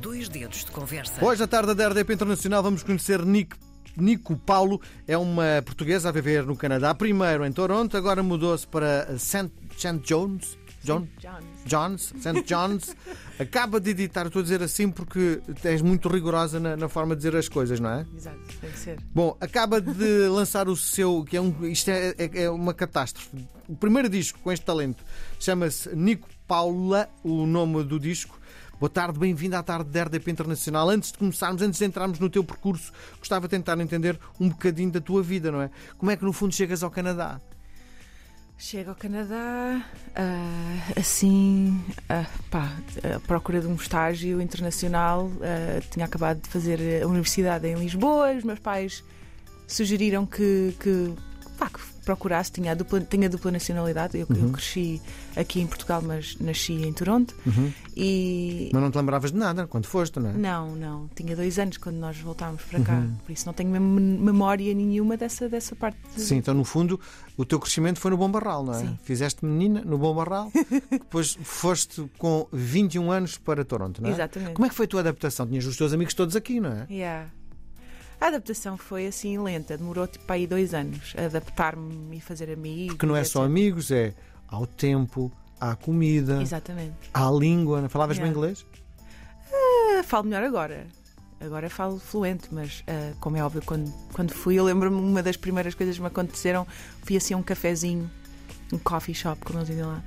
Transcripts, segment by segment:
Dois dedos de conversa. Hoje, à tarde da RDP Internacional, vamos conhecer Nick. Nico Paulo é uma portuguesa a viver no Canadá, primeiro em Toronto, agora mudou-se para St. John's. John? John's, St. John's. Acaba de editar, estou a dizer assim porque és muito rigorosa na, na, forma de dizer as coisas, não é? Exato, tem que ser. Bom, acaba de lançar o seu, que é um, isto é, é, é uma catástrofe. O primeiro disco com este talento chama-se Nico Paula, o nome do disco. Boa tarde, bem-vindo à tarde da RDP Internacional. Antes de começarmos, antes de entrarmos no teu percurso, gostava de tentar entender um bocadinho da tua vida, não é? Como é que no fundo chegas ao Canadá? Chego ao Canadá uh, assim, uh, pá, à procura de um estágio internacional. Uh, tinha acabado de fazer a universidade em Lisboa. Os meus pais sugeriram que, que, pá, que procurasse, tinha a dupla, tinha a dupla nacionalidade. Eu, uhum. eu, cresci aqui em Portugal, mas nasci em Toronto. Uhum. E... Mas não te lembravas de nada quando foste, não é? Não, não. Tinha dois anos quando nós voltámos para cá. Uhum. Por isso não tenho memória nenhuma dessa, dessa parte. De... Sim, então no fundo o teu crescimento foi no Bom Barral, não é? Sim. Fizeste menina no Bom Barral, depois foste com 21 anos para Toronto, não é? Exatamente. Como é que foi a tua adaptação? Tinhas os teus amigos todos aqui, não é? Yeah. A adaptação foi assim lenta, demorou tipo aí dois anos adaptar-me e fazer amigos. Porque não é só amigos, é ao tempo, à comida, Exatamente. à língua. Falavas Yeah. bem inglês? Ah, falo melhor agora. Agora falo fluente, mas ah, como é óbvio, quando, quando fui, eu lembro-me uma das primeiras coisas que me aconteceram. Fui assim a um cafezinho, um coffee shop, como eles dizem lá.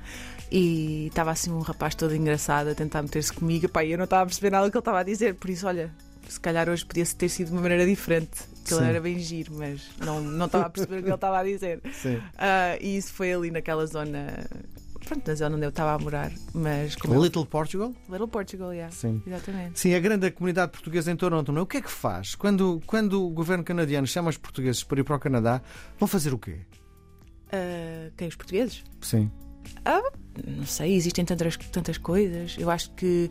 E estava assim um rapaz todo engraçado a tentar meter-se comigo. Pá, e eu não estava a perceber nada do que ele estava a dizer, por isso, olha, se calhar hoje podia ter sido de uma maneira diferente. Que ele era bem giro, mas não, não estava a perceber o que ele estava a dizer. Sim. Ah, e isso foi ali naquela zona. Pronto, na zona onde eu estava a morar. Mas como eu- Little Portugal? Little Portugal, yeah. Sim. Exatamente. Sim, a grande comunidade portuguesa em Toronto, não é? O que é que faz? Quando, quando o governo canadiano chama os portugueses para ir para o Canadá, vão fazer o quê? Ah, quem? Os portugueses? Sim. Não sei, existem tantas, tantas coisas. Eu acho que.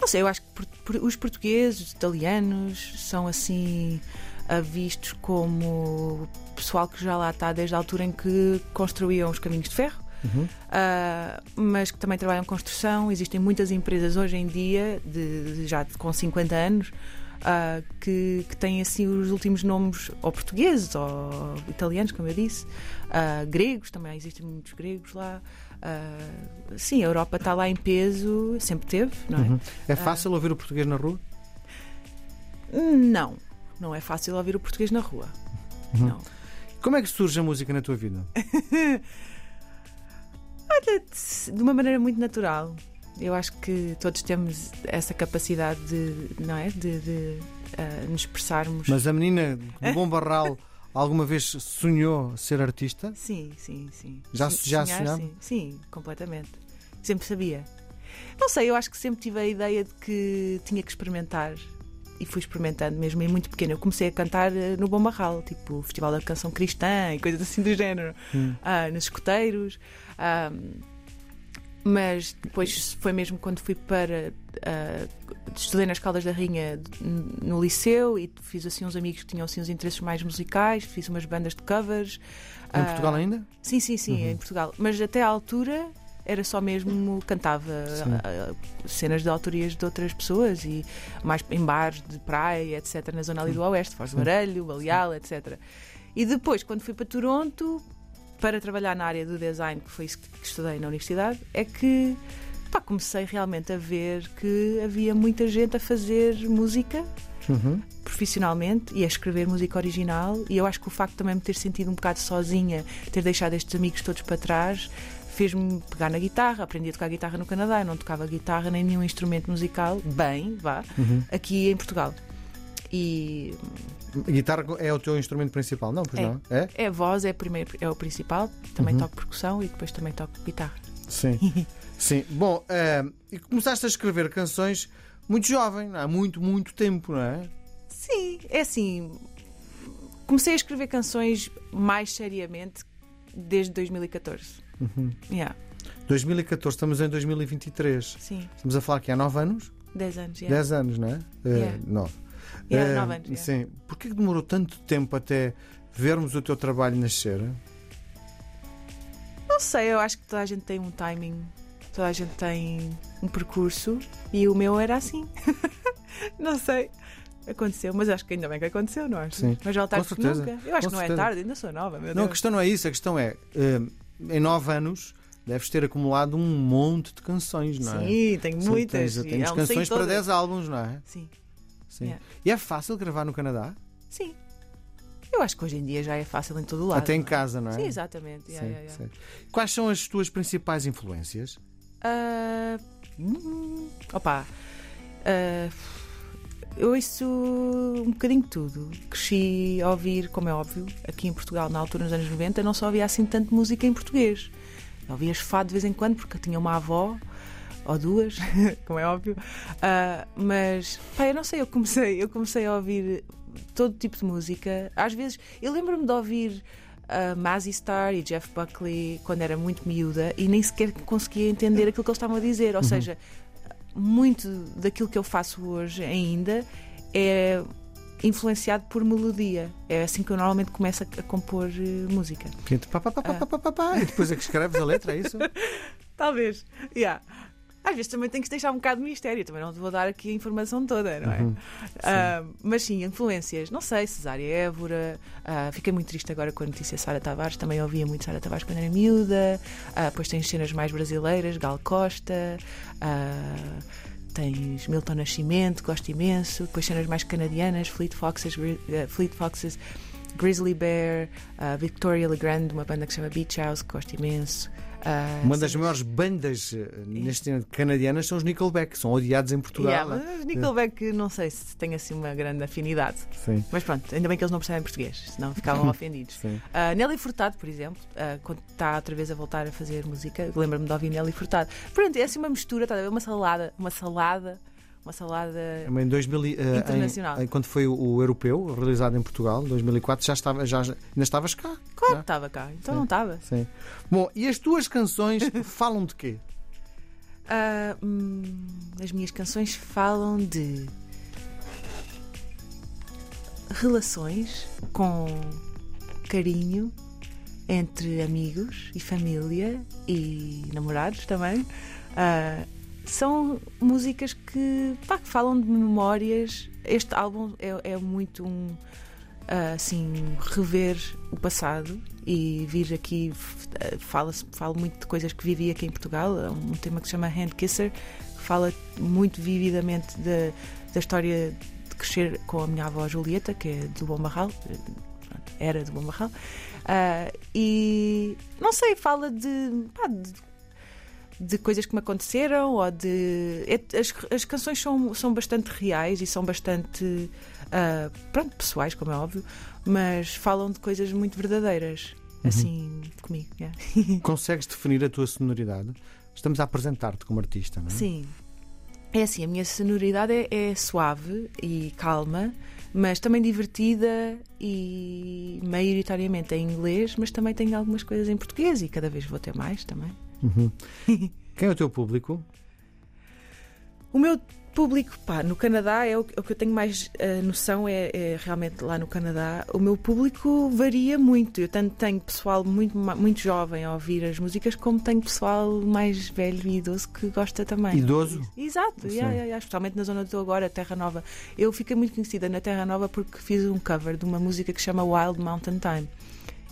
Não sei, eu acho que os portugueses, os italianos, são assim. ah, vistos como pessoal que já lá está desde a altura em que construíam os caminhos de ferro. Uhum. Uh, mas que também trabalham construção. Existem muitas empresas hoje em dia, de, já com 50 anos, uh, que, que têm assim os últimos nomes, ou portugueses, ou italianos, como eu disse, uh, gregos, também existem muitos gregos lá. Uh, sim, a Europa está lá em peso, sempre teve, não é? Uhum. É fácil ouvir o português na rua? Não, não é fácil ouvir o português na rua. Uhum. Não. Como é que surge a música na tua vida? Olha, de uma maneira muito natural. Eu acho que todos temos essa capacidade de, não é? De, de, ah, nos expressarmos. Mas a menina do Bom Barral alguma vez sonhou ser artista? Sim, sim, sim. Já- Sim, já sonhar? Sim, sim, completamente. Sempre sabia. Não sei, eu acho que sempre tive a ideia de que tinha que experimentar. E fui experimentando mesmo, e muito pequena. Eu comecei a cantar eh, no Bom Barral, tipo o Festival da Canção Cristã e coisas assim do género. Hum. ah, nos escuteiros. ah, mas depois foi mesmo quando fui para. ah, estudei nas Caldas da Rainha no liceu e fiz assim uns amigos que tinham assim uns interesses mais musicais, fiz umas bandas de covers. Em Ah, Portugal ainda? Sim, sim, sim, Uhum. em Portugal. Mas até à altura era só mesmo cantava ah, cenas de autorias de outras pessoas e mais em bares de praia, etc., na zona ali do Oeste, Foz do. Baralho, Baleal, etc. E depois, quando fui para Toronto, para trabalhar na área do design, que foi isso que estudei na universidade, é que pá, comecei realmente a ver que havia muita gente a fazer música Uhum. profissionalmente e a escrever música original e eu acho que o facto de também me ter sentido um bocado sozinha, ter deixado estes amigos todos para trás, fez-me pegar na guitarra, aprendi a tocar guitarra no Canadá, eu não tocava guitarra nem nenhum instrumento musical, bem, vá, Uhum. aqui em Portugal. E guitarra é o teu instrumento principal, não? Pois É. não? É? é a voz, é, primeiro, é o principal, também Uhum. toco percussão e depois também toco guitarra. Sim. Sim. Bom, eh, e começaste a escrever canções muito jovem, há muito, muito tempo, não é? Sim, é assim. Comecei a escrever canções mais seriamente desde 2014. Uhum. Yeah, 2014, estamos em 2023. sim, Estamos a falar que há 9 anos? 10 anos. Yeah. 10 anos, não é? Yeah. 9. Yeah, nove anos, yeah. Sim. Porquê que demorou tanto tempo até vermos o teu trabalho nascer? Não sei, eu acho que toda a gente tem um timing, toda a gente tem um percurso e o meu era assim. Não sei. Aconteceu, mas acho que ainda bem que aconteceu, não é? Sim. Mas já tarde que nunca. Eu acho Com que não certeza. é tarde, ainda sou nova, meu Não, a Deus. questão não é isso, a questão é, eh, em nove anos, deves ter acumulado um monte de canções, não é? Sim, tenho muitas. Tens, tens elas canções para todas. 10 álbuns, não é? Sim, Sim. Yeah. E é fácil gravar no Canadá? sim. Eu acho que hoje em dia já é fácil em todo o lado. Até em é? casa, não é? Sim, exatamente. Yeah, Sim, yeah. Quais são as tuas principais influências? Hum, opa, ah, eu ouço um bocadinho de tudo. Cresci a ouvir, como é óbvio, aqui em Portugal, na altura, nos anos 90, não só havia assim tanto música em português. Eu ouvia fado de vez em quando, porque eu tinha uma avó, ou duas, como é óbvio. Uh, mas, pá, eu não sei, eu comecei, eu comecei a ouvir todo tipo de música. Às vezes, eu lembro-me de ouvir uh, Mazzy Star e Jeff Buckley quando era muito miúda e nem sequer conseguia entender aquilo que eles estavam a dizer. Ou uhum. seja, muito daquilo que eu faço hoje ainda é influenciado por melodia. É assim que eu normalmente começo a, compor uh, música. É tipo, pá, pá, pá. E depois é que escreves a letra, é isso? Talvez. Yeah. Às vezes também tem que deixar um bocado de mistério, também não te vou dar aqui a informação toda, não é? Uhum. Ah, mas sim, influências, não sei, Cesária Évora, ah, fiquei muito triste agora com a notícia Sara Tavares, também ouvia muito Sara Tavares quando era miúda, ah, depois tens cenas mais brasileiras, Gal Costa, tens Milton Nascimento, gosto imenso, depois cenas mais canadianas, Fleet Foxes, Fleet Foxes Grizzly Bear, Victoria Legrand, uma banda que se chama Beach House, que gosto imenso. Ah, Uma das maiores bandas eh, neste ano canadianas são os Nickelback, são odiados em Portugal. Yeah, mas Nickelback não sei se tem assim uma grande afinidade. Sim, Mas pronto, ainda bem que eles não percebem português, senão ficavam ofendidos. sim. Uh, Nelly Furtado, por exemplo, uh, quando está outra vez a voltar a fazer música, lembra-me de ouvir Nelly Furtado. Pronto, é assim uma mistura, está a ver? Uma salada, uma salada, uma salada. Em 2000, e- eh, Internacional. em- em- quando foi o, europeu, realizado em Portugal, 2004, já estava, já, ainda estavas cá. Claro não? que estava cá, então Sim. não estava. Sim. Bom, e as tuas canções falam de quê? Ah, hum, as minhas canções falam de relações com carinho entre amigos e família e namorados também. Ah, são músicas que, pá, que falam de memórias. Este álbum é, é muito um ah, assim rever o passado e vir aqui ah, fala falo muito de coisas que vivi aqui em Portugal Há um tema que se chama Hand Kisser que fala muito vividamente da, da história de crescer com a minha avó Julieta que é do Bom Barral era do Bom Barral Ah, e não sei fala de, pá, de de coisas que me aconteceram ou de é- as, as canções são, são bastante reais e são bastante ah, pronto, pessoais, como é óbvio, mas falam de coisas muito verdadeiras, assim, comigo. yeah. Consegues definir a tua sonoridade? Estamos a apresentar-te como artista, não é? Sim. É assim, a minha sonoridade é, é suave e calma, mas também divertida e maioritariamente em inglês, mas também tenho algumas coisas em português e cada vez vou ter mais também. Uhum. Quem é o teu público? O meu público, pá, no Canadá é o, que- que eu tenho mais eh, noção, é, é realmente lá no Canadá. O meu público varia muito. Eu tanto tenho pessoal muito, muito jovem a ouvir as músicas, como tenho pessoal mais velho e idoso que gosta também. Idoso? Exato, yeah, yeah, yeah, especialmente na zona onde estou agora, Terra Nova. Eu fiquei muito conhecida na Terra Nova porque fiz um cover de uma música que chama Wild Mountain Time.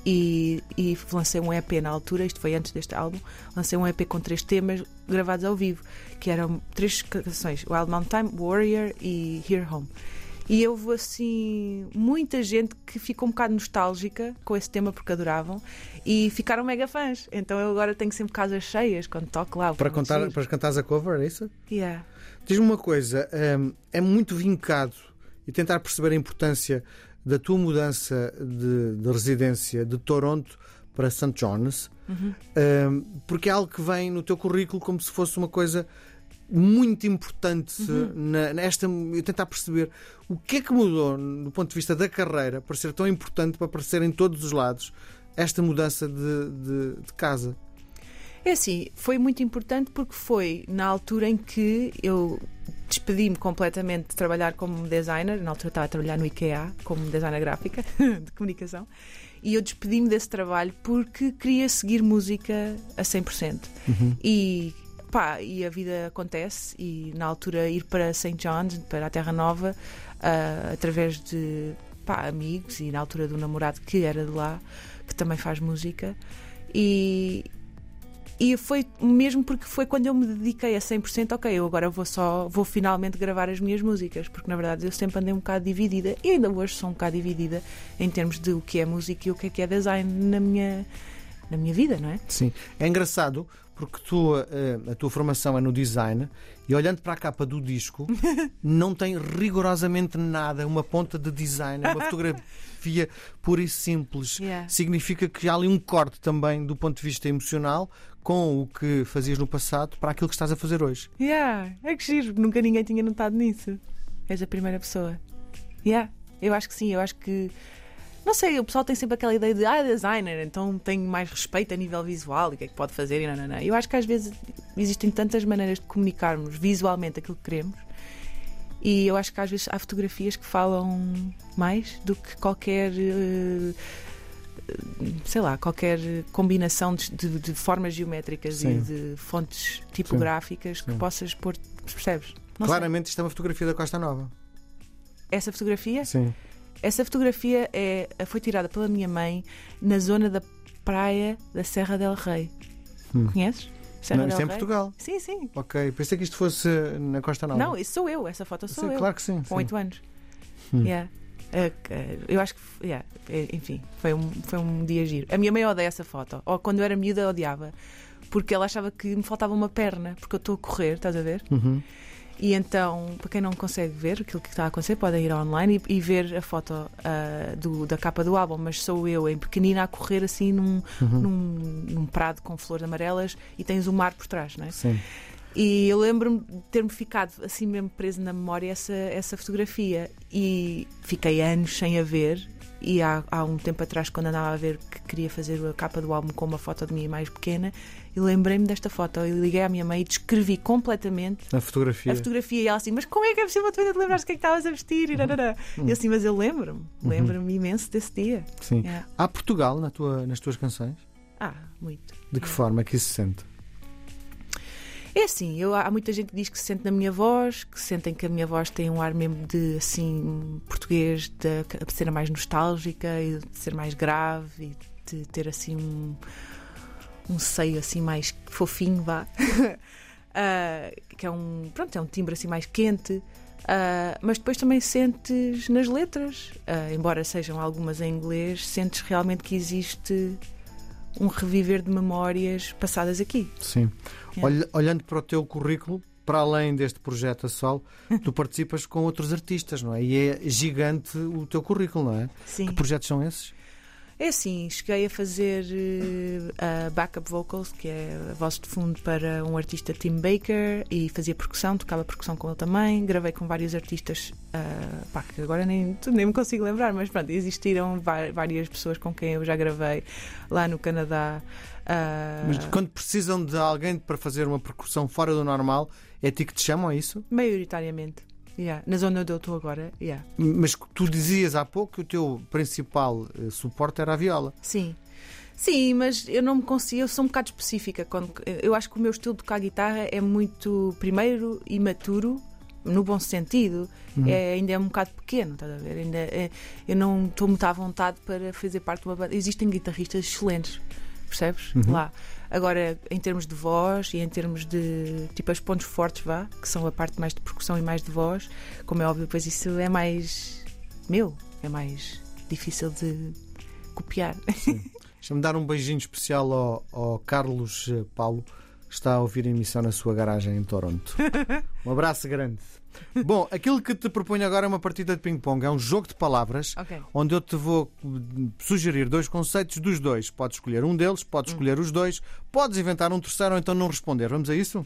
E, e lancei um EP na altura, isto foi antes deste álbum, lancei um EP com três temas gravados ao vivo, que eram três canções: Wild Mountain Time, Warrior e Here Home. E houve assim muita gente que ficou um bocado nostálgica com esse tema porque adoravam e ficaram mega fãs. Então eu agora tenho sempre casas cheias quando toco lá. Para, contar, giro. para cantares a cover, é isso? Yeah. Diz-me uma coisa, hum, é muito vincado e tentar perceber a importância da tua mudança de, de residência de Toronto para St. John's, Uhum. hum, porque é algo que vem no teu currículo como se fosse uma coisa muito importante Uhum. na, nesta eu tentar perceber o que é que mudou do ponto de vista da carreira para ser tão importante para aparecer em todos os lados esta mudança de, de- de casa. É assim, foi muito importante porque foi na altura em que eu despedi-me completamente de trabalhar como designer. Na altura estava a trabalhar no IKEA como designer gráfica de comunicação. E eu despedi-me desse trabalho porque queria seguir música a 100%. E pá, e a vida acontece. E na altura ir para St. John's, para a Terra Nova, ah, através de pá, amigos e na altura do namorado que era de lá, que também faz música. E, e foi mesmo porque foi quando eu me dediquei a 100%, ok, eu agora vou só, vou finalmente gravar as minhas músicas, porque na verdade eu sempre andei um bocado dividida e ainda hoje sou um bocado dividida em termos de o que é música e o que é que é design na minha, na minha vida, não é? Sim. É engraçado porque tu, eh, a tua formação é no design e olhando para a capa do disco não tem rigorosamente nada, uma ponta de design, uma fotografia pura e simples. Yeah. Significa que há ali um corte também do ponto de vista emocional com o que fazias no passado para aquilo que estás a fazer hoje. Yeah, é que giro, nunca ninguém tinha notado nisso. És a primeira pessoa. Yeah, eu acho que sim, eu acho que. Não sei, o pessoal tem sempre aquela ideia de ah, designer, então tenho mais respeito a nível visual e o que é que pode fazer e não, não, não. Eu acho que às vezes existem tantas maneiras de comunicarmos visualmente aquilo que queremos e eu acho que às vezes há fotografias que falam mais do que qualquer. eh, sei lá, qualquer combinação de, de- de formas geométricas Sim. e de fontes tipográficas que Sim. possas pôr, percebes? Não sei. Claramente isto é uma fotografia da Costa Nova. Essa fotografia? Sim. Essa fotografia é, foi tirada pela minha mãe na zona da praia da Serra del Rei. Hum. Conheces? Serra Não, isto é em? Portugal. Sim, sim. Ok, pensei que isto fosse na Costa Nova. Não, isso sou eu, essa foto sou Sim, eu. claro que sim. com. 8 anos. Hum. Yeah. Uh, uh, eu acho que, yeah, eh, enfim, foi um, foi um dia giro. A minha mãe odeia essa foto. Ou quando eu era miúda, odiava. Porque ela achava que me faltava uma perna, porque eu estou a correr, estás a ver? Uhum. E então, para quem não consegue ver aquilo que está a acontecer, podem ir online e, e ver a foto ah, do- da capa do álbum. Mas sou eu em pequenina a correr assim num, Uhum. num, num prado com flores amarelas e tens o mar por trás, não é? Sim. E eu lembro-me de ter-me ficado assim mesmo preso na memória essa, essa fotografia. E fiquei anos sem a ver. E há, há um tempo atrás, quando andava a ver que queria fazer a capa do álbum com uma foto de mim mais pequena, e lembrei-me desta foto. E liguei à minha mãe e descrevi completamente A fotografia. a fotografia. E ela assim, mas como é que é possível tu ainda te lembrares do que é que estavas a vestir? E, nananã. e eu assim, mas eu lembro-me, lembro-me imenso desse dia. Sim. Yeah. Há Portugal na tua, nas tuas canções? Ah, muito. De que forma é que isso se sente? É assim, eu, há muita gente que diz que se sente na minha voz, que sentem que a minha voz tem um ar mesmo de assim português, de, de ser mais nostálgica e de ser mais grave e de ter assim um, um seio assim mais fofinho, vá. Ah, que é um, pronto, é um timbre assim mais quente. Ah, mas depois também sentes nas letras, ah, embora sejam algumas em inglês, sentes realmente que existe um reviver de memórias passadas aqui. Sim. É. Olha- olhando para o teu currículo, para além deste projeto a sol, tu participas com outros artistas, não é? E é gigante o teu currículo, não é? Sim. Que projetos são esses? É assim, cheguei a fazer a backup vocals, que é a voz de fundo para um artista Tim Baker, e fazia percussão, tocava percussão com ele também. Gravei com vários artistas, ah, pá, que agora nem, nem me consigo lembrar, mas pronto, existiram várias pessoas com quem eu já gravei lá no Canadá. ah, Mas quando precisam de alguém para fazer uma percussão fora do normal, é ti que te chamam a isso? maioritariamente. Yeah. Na zona onde eu estou agora, yeah. Mas tu dizias há pouco que o teu principal eh, suporte era a viola. Sim. Sim, mas eu não me consigo, eu sou um bocado específica. Quando, eu acho que o meu estilo de tocar guitarra é muito, primeiro, imaturo, no bom sentido. É, ainda é um bocado pequeno, estás a ver? Ainda é- eu não estou muito à vontade para fazer parte de uma banda. Existem guitarristas excelentes, percebes? Lá. Agora, em termos de voz e em termos de tipo as pontos fortes, vá, que são a parte mais de percussão e mais de voz, como é óbvio, depois isso é mais meu, é mais difícil de copiar. Deixa-me dar um beijinho especial ao, ao Carlos eh, Paulo, está a ouvir a emissão na sua garagem em Toronto. Um abraço grande. Bom, aquilo que te proponho agora é uma partida de ping-pong. É um jogo de palavras Ok. onde eu te vou hum, sugerir dois conceitos dos dois. Podes escolher um deles, podes escolher os dois, podes inventar um terceiro ou então não responder. Vamos a isso?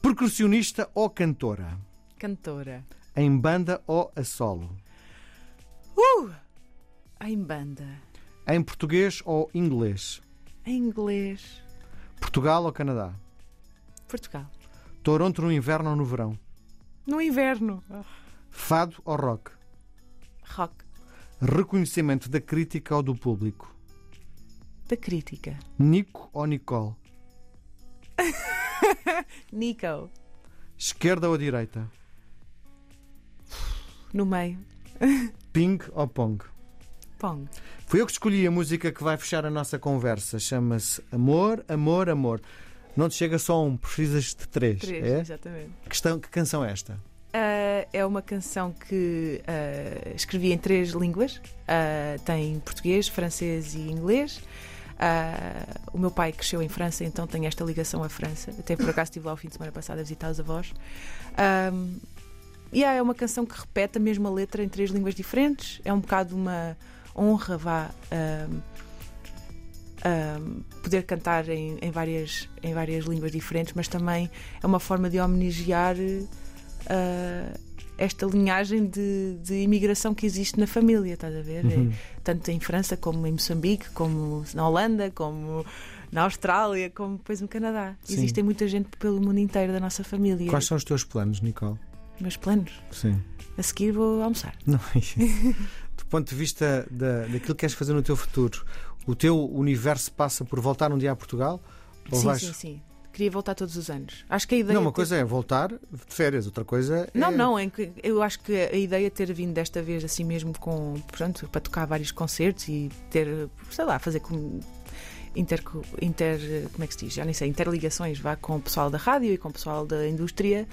Percussionista ou cantora? Cantora. Em banda ou a solo? Uh! Em banda. Em português ou inglês? Em inglês. Portugal ou Canadá? Portugal. Toronto no inverno ou no verão? No inverno. Fado ou rock? Rock. Reconhecimento da crítica ou do público? Da crítica. Nico ou Nicole? Nico. Esquerda ou direita? No meio. Ping ou pong? Pong. Fui eu que escolhi a música que vai fechar a nossa conversa. Chama-se Amor, Amor, Amor. Não te chega só um, precisas de três. Três, é? exatamente. Questão, que canção é esta? Uh, é uma canção que uh, escrevi em três línguas. Uh, tem português, francês e inglês. o meu pai cresceu em França, então tem esta ligação à França. Até por acaso estive lá o fim de semana passado a visitar os avós. e é uma canção que repete a mesma letra em três línguas diferentes. É um bocado uma honra, vá. poder cantar em, em, várias, em várias línguas diferentes, mas também é uma forma de homenagear uh, esta linhagem de, de, imigração que existe na família, estás a ver? Uhum. É, tanto em França como em Moçambique, como na Holanda, como na Austrália, como depois no Canadá. Sim. Existem muita gente pelo mundo inteiro da nossa família. Quais são os teus planos, Nicole? Meus planos? Sim. A seguir vou almoçar. Não, do ponto de vista da, daquilo que queres fazer no teu futuro, o teu universo passa por voltar um dia a Portugal? Ou sim, vais... sim, sim queria voltar todos os anos. Acho que a ideia. Não, uma coisa é voltar de férias, outra coisa é. Não, não, é que eu acho que a ideia de ter vindo desta vez assim mesmo com. Portanto, para tocar vários concertos e ter, sei lá, fazer com. Inter, inter. Como é que se diz? Já nem sei, interligações vá com o pessoal da rádio e com o pessoal da indústria.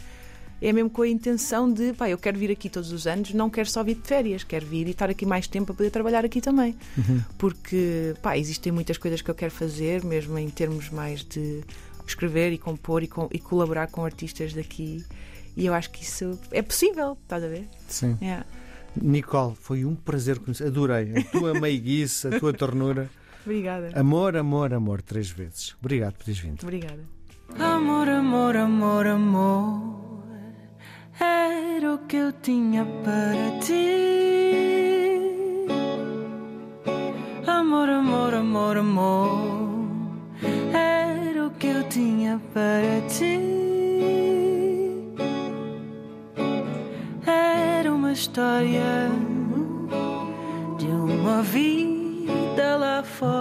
É mesmo com a intenção de, pá, eu quero vir aqui todos os anos, não quero só vir de férias, quero vir e estar aqui mais tempo para poder trabalhar aqui também. Uhum. Porque, pá, existem muitas coisas que eu quero fazer, mesmo em termos mais de escrever e compor e, com, e, colaborar com artistas daqui. E eu acho que isso é possível, estás a ver? Sim. Yeah. Nicole, foi um prazer conhecer. Adorei a tua meiguice, a tua ternura. Obrigada. Amor, amor, amor, três vezes. Obrigado por teres vindo. Obrigada. Amor, amor, amor, amor. Era o que eu tinha para ti. Amor, amor, amor, amor. Era o que eu tinha para ti. Era uma história de uma vida lá fora.